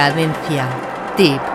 Cadencia. Tip.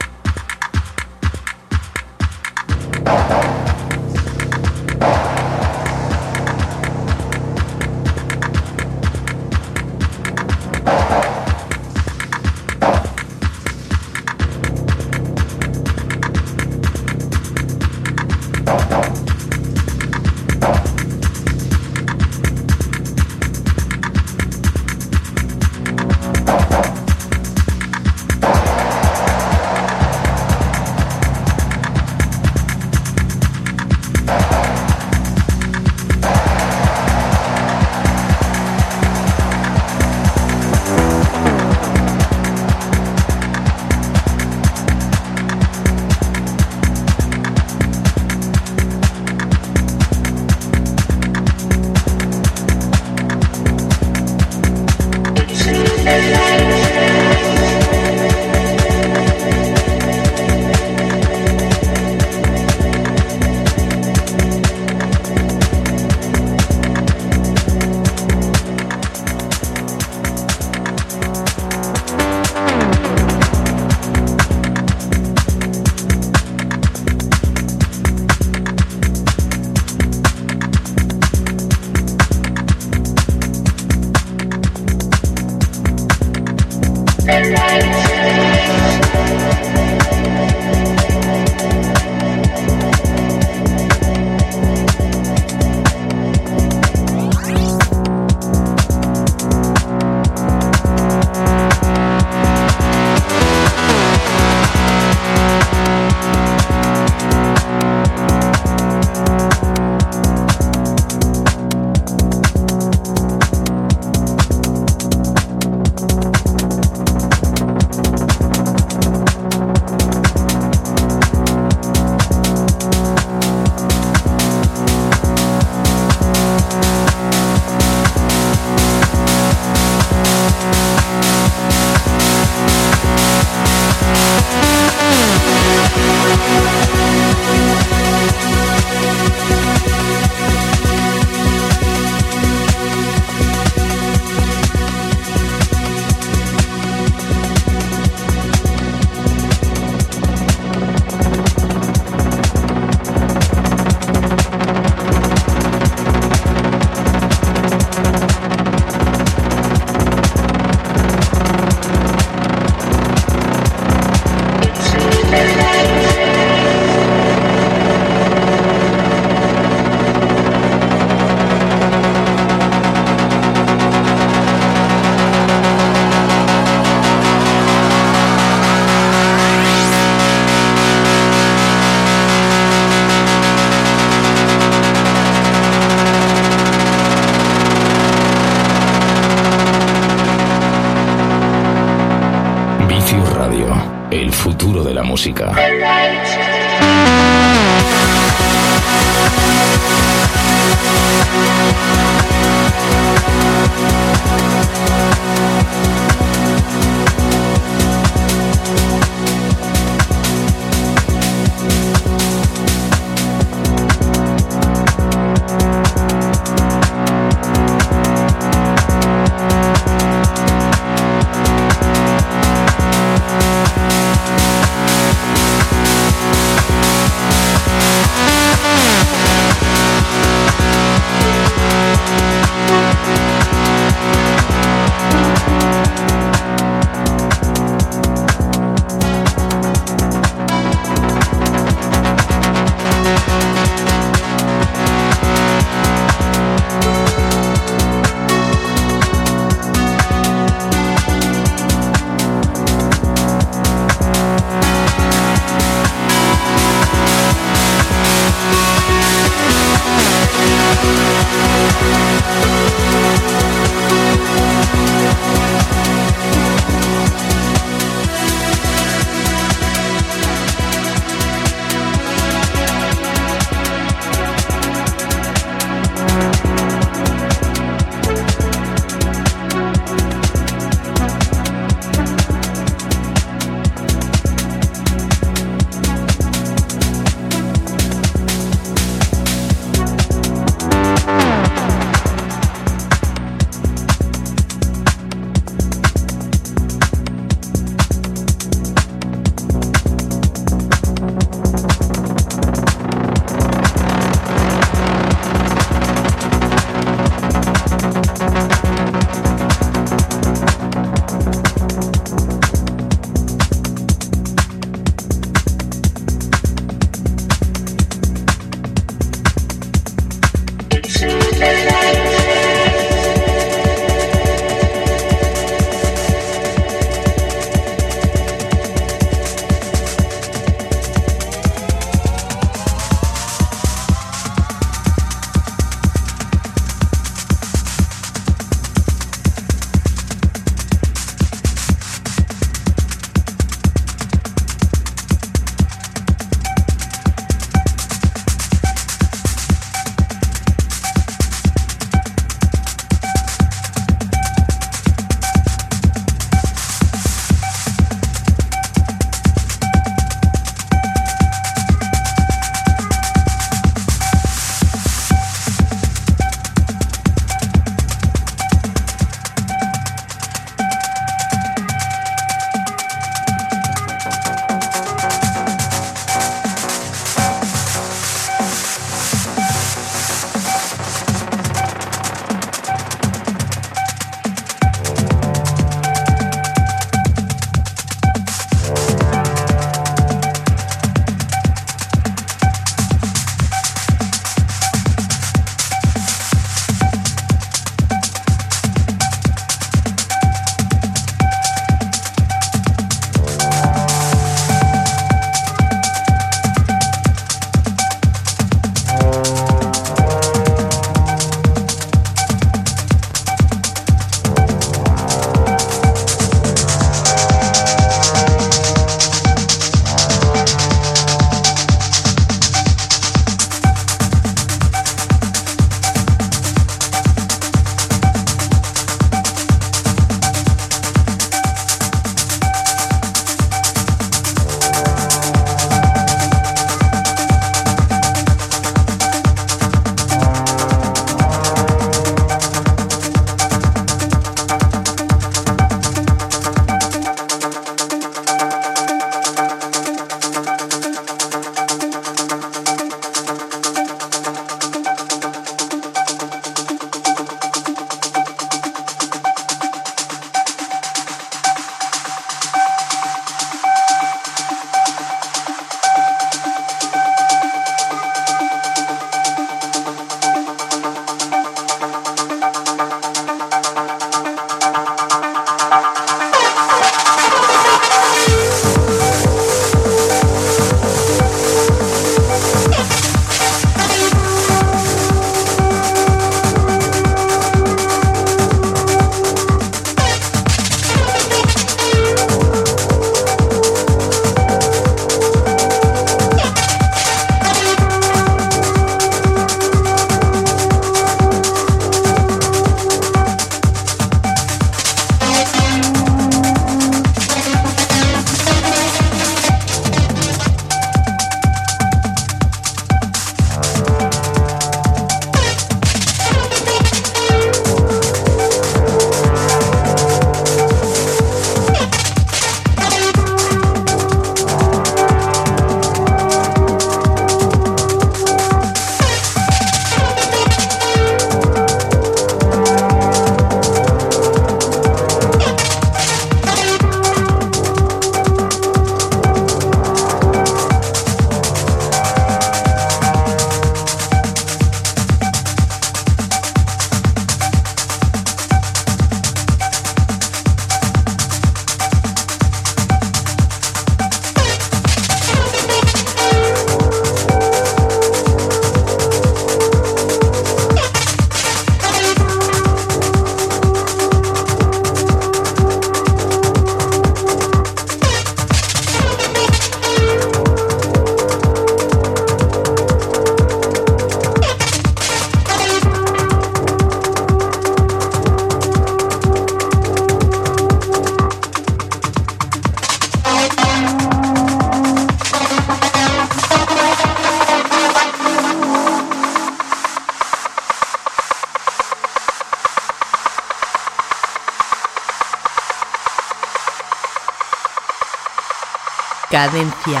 Cadencia.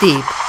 Tip.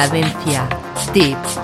Cadencia. Tips.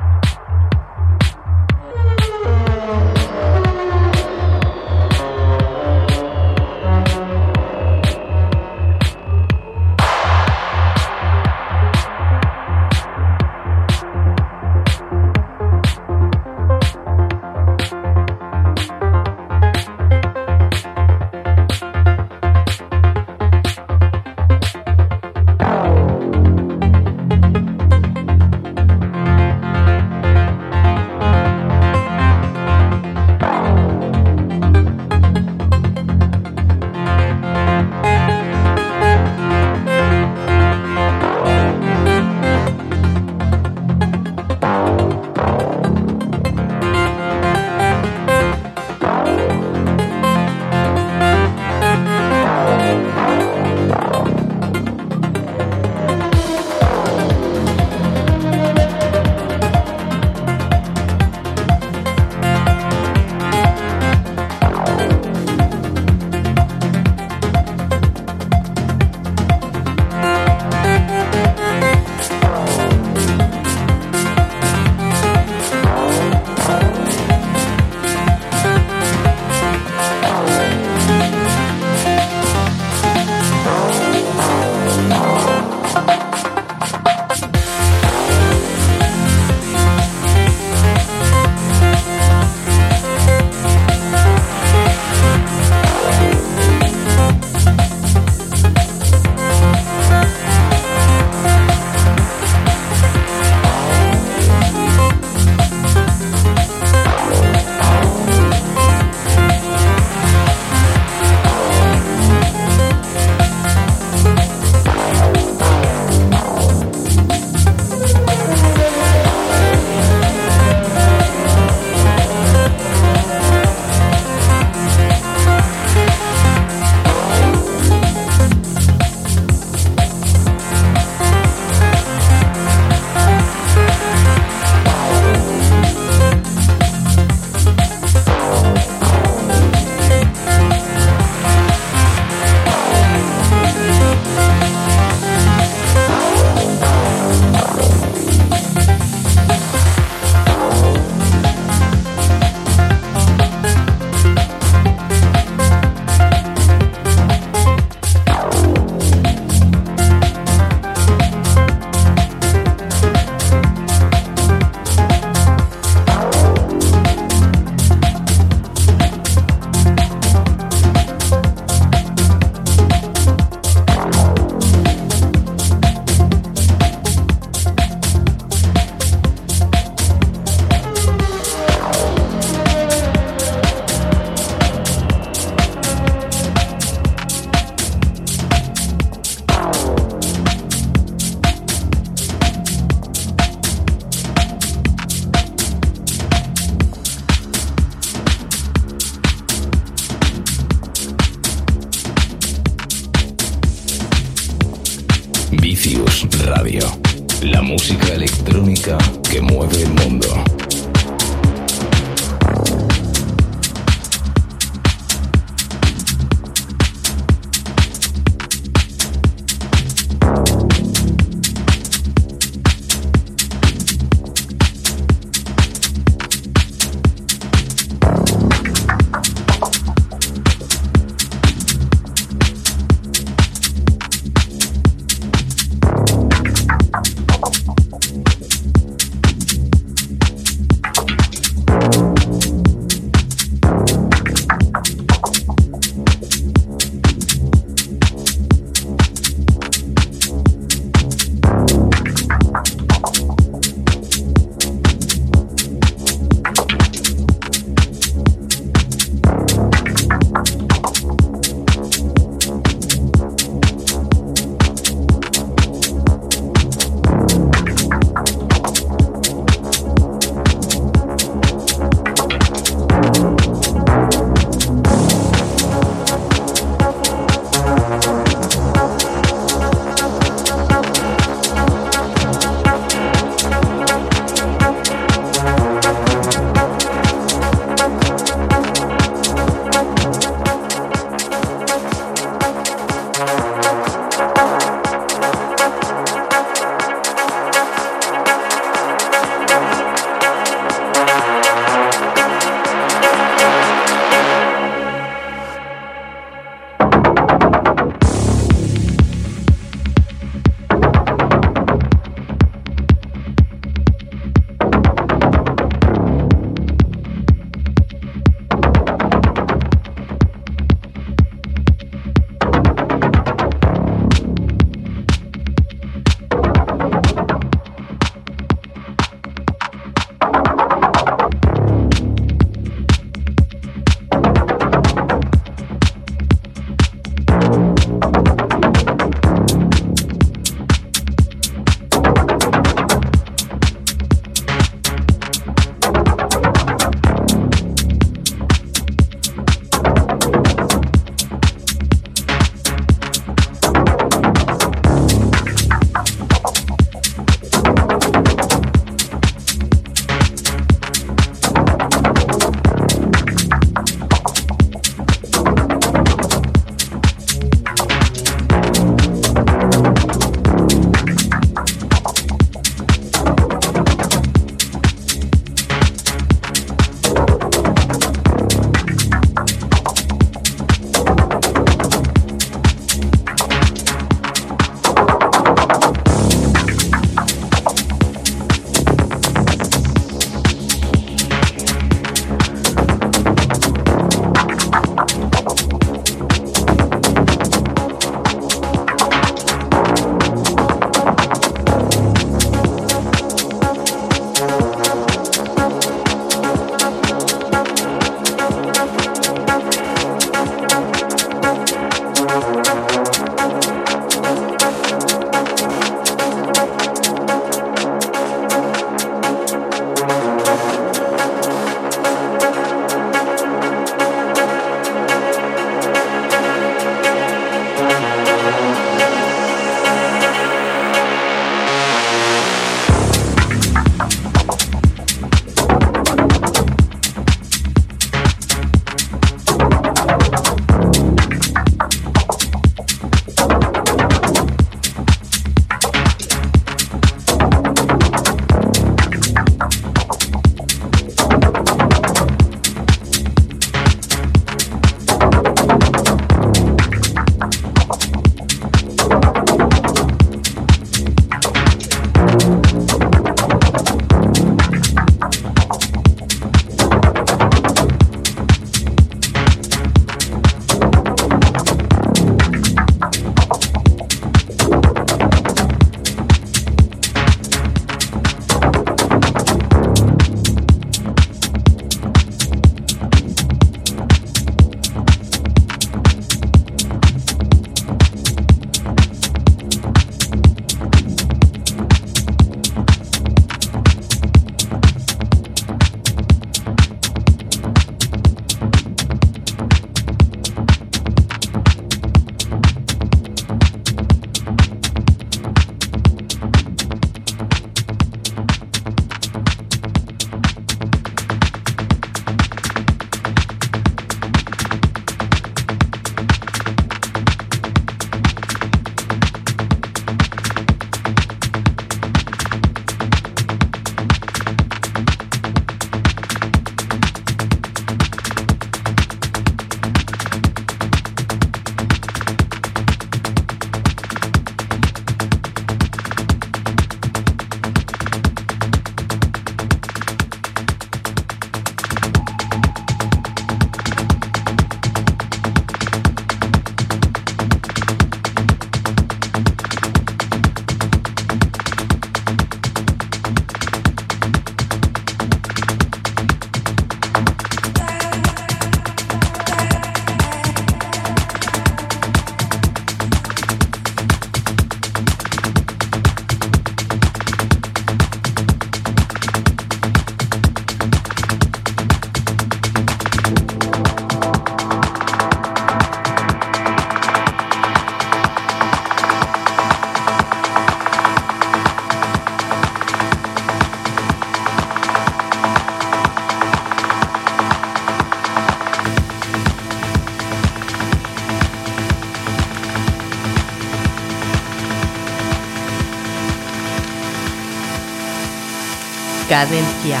Cadencia.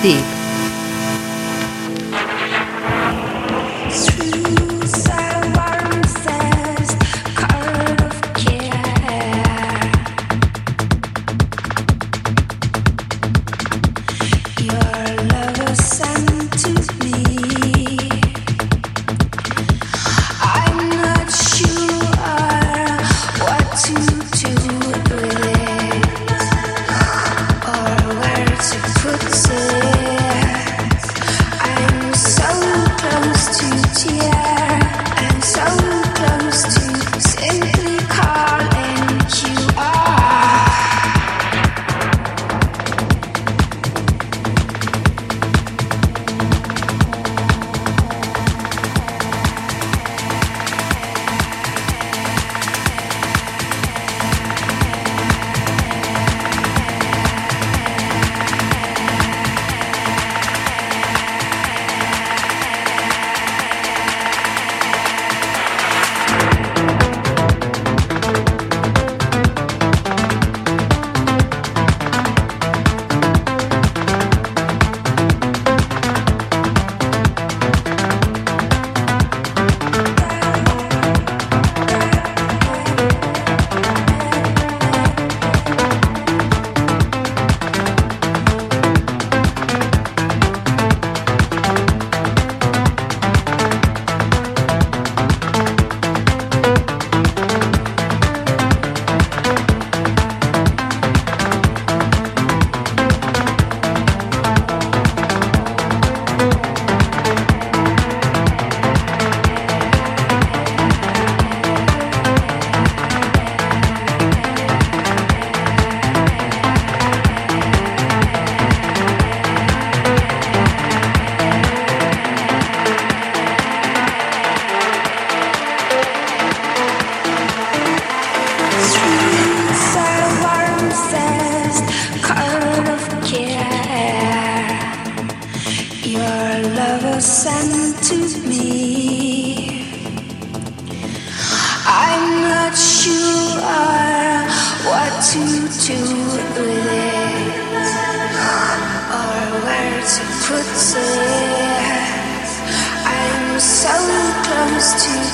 Tip.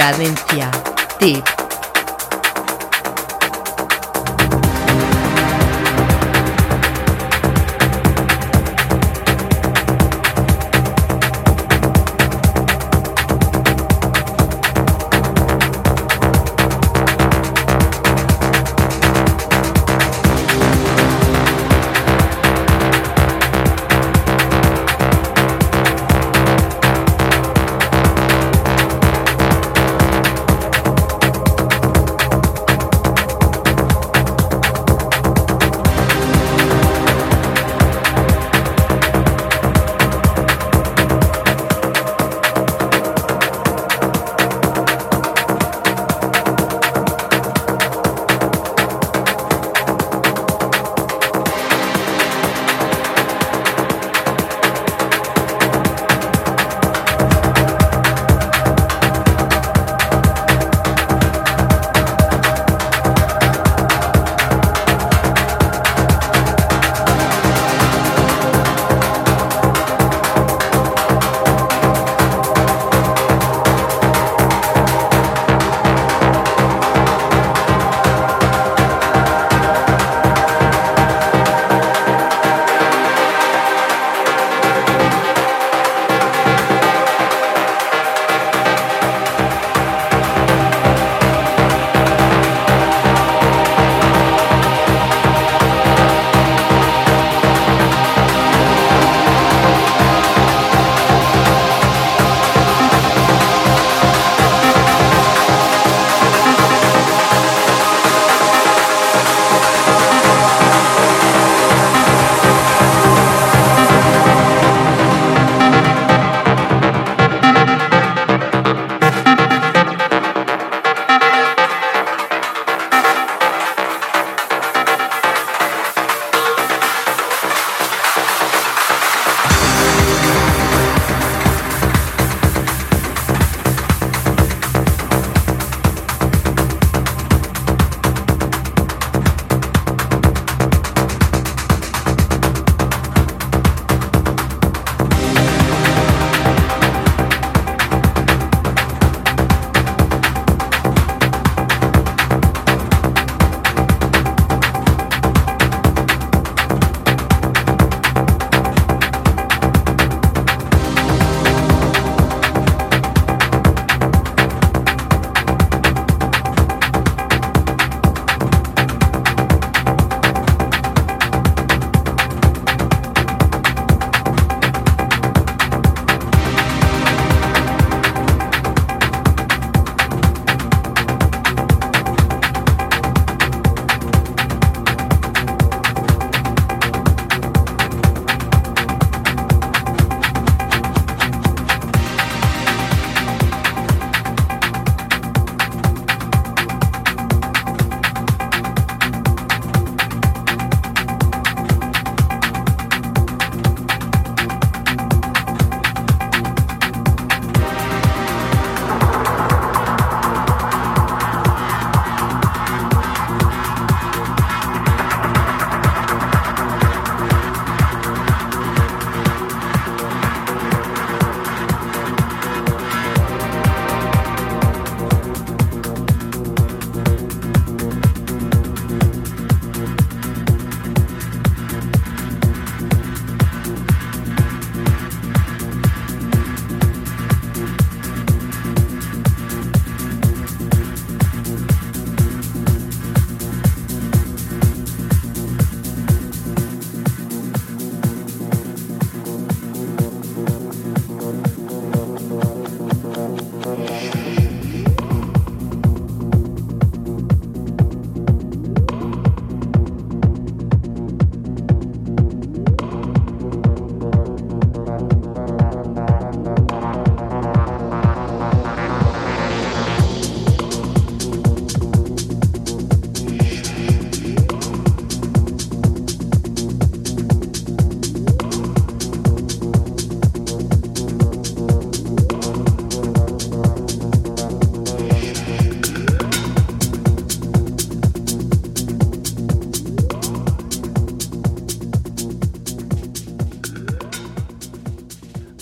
Cadencia. Tip.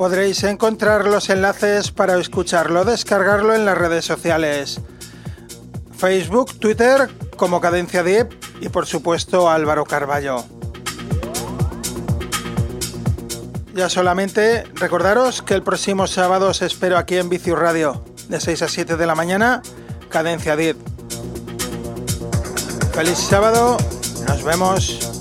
podréis encontrar los enlaces para escucharlo, descargarlo en las redes sociales. Facebook, Twitter como Cadencia Deep y por supuesto Álvaro Carballo. Ya solamente recordaros que el próximo sábado os espero aquí en Vicius Radio, de 6 a 7 de la mañana, Cadencia Deep. Feliz sábado, nos vemos.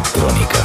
Electrónica.